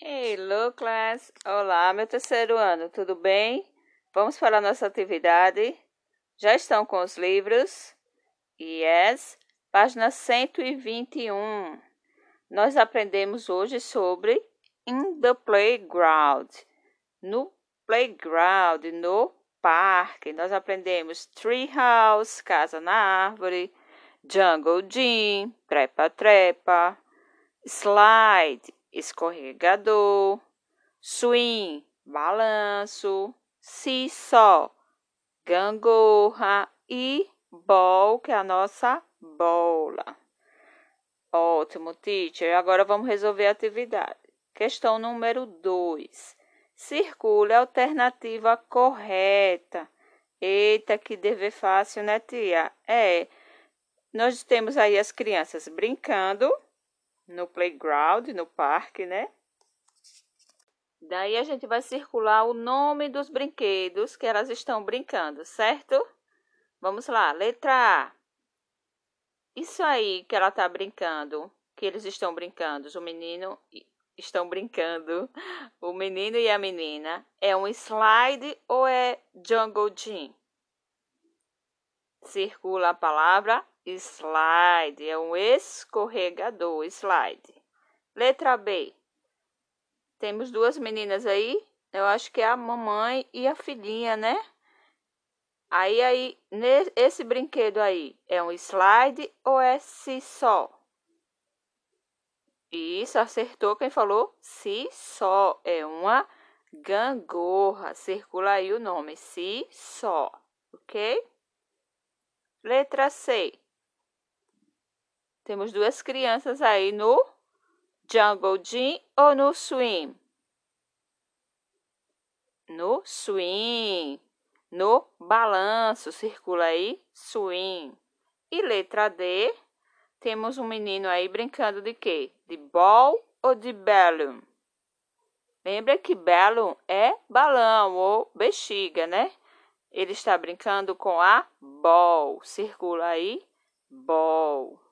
Hello, class! Olá, meu terceiro ano, tudo bem? Vamos para a nossa atividade? Já estão com os livros? Yes, página 121. Nós aprendemos hoje sobre in the playground. No playground, no parque. Nós aprendemos tree house, casa na árvore, jungle gym, trepa-trepa, slide, escorregador, swing, balanço, seesaw, gangorra e ball, que é a nossa bola. Ótimo, teacher. Agora vamos resolver a atividade. Questão número 2. Circule a alternativa correta. Eita, que dever fácil, né, tia? É. Nós temos aí as crianças brincando no playground, no parque, né? Daí a gente vai circular o nome dos brinquedos que elas estão brincando, certo? Vamos lá, letra A. Isso aí que ela está brincando, que eles estão brincando, o menino estão brincando, o menino e a menina, é um slide ou é jungle gym? Circula a palavra slide, é um escorregador, slide. Letra B. Temos duas meninas aí, eu acho que é a mamãe e a filhinha, né? Aí, aí, esse brinquedo aí é um slide ou é si só? Isso, acertou quem falou si só. É uma gangorra. Circula aí o nome, si só, ok? Letra C. Temos duas crianças aí no jungle gym ou no swim? No swing, no balanço, circula aí, swing. E letra D, temos um menino aí brincando de quê? De ball ou de balloon? Lembra que balloon é balão ou bexiga, né? Ele está brincando com a ball. Circula aí, ball.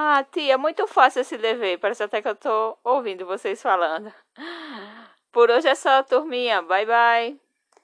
Ah, tia, muito fácil esse dever. Parece até que eu estou ouvindo vocês falando. Por hoje é só, turminha. Bye, bye.